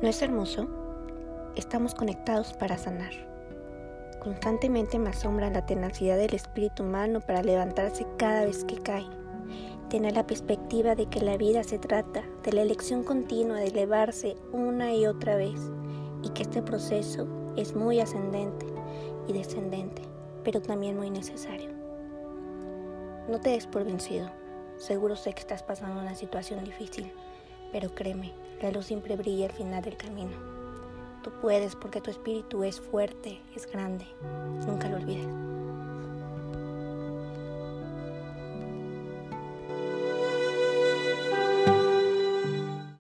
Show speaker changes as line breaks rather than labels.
¿No es hermoso? Estamos conectados para sanar. Constantemente me asombra la tenacidad del espíritu humano para levantarse cada vez que cae. Tener la perspectiva de que la vida se trata de la elección continua de elevarse una y otra vez y que este proceso es muy ascendente y descendente, pero también muy necesario. No te des por vencido. Seguro sé que estás pasando una situación difícil, pero créeme, la luz siempre brilla al final del camino. Tú puedes porque tu espíritu es fuerte, es grande. Nunca lo olvides.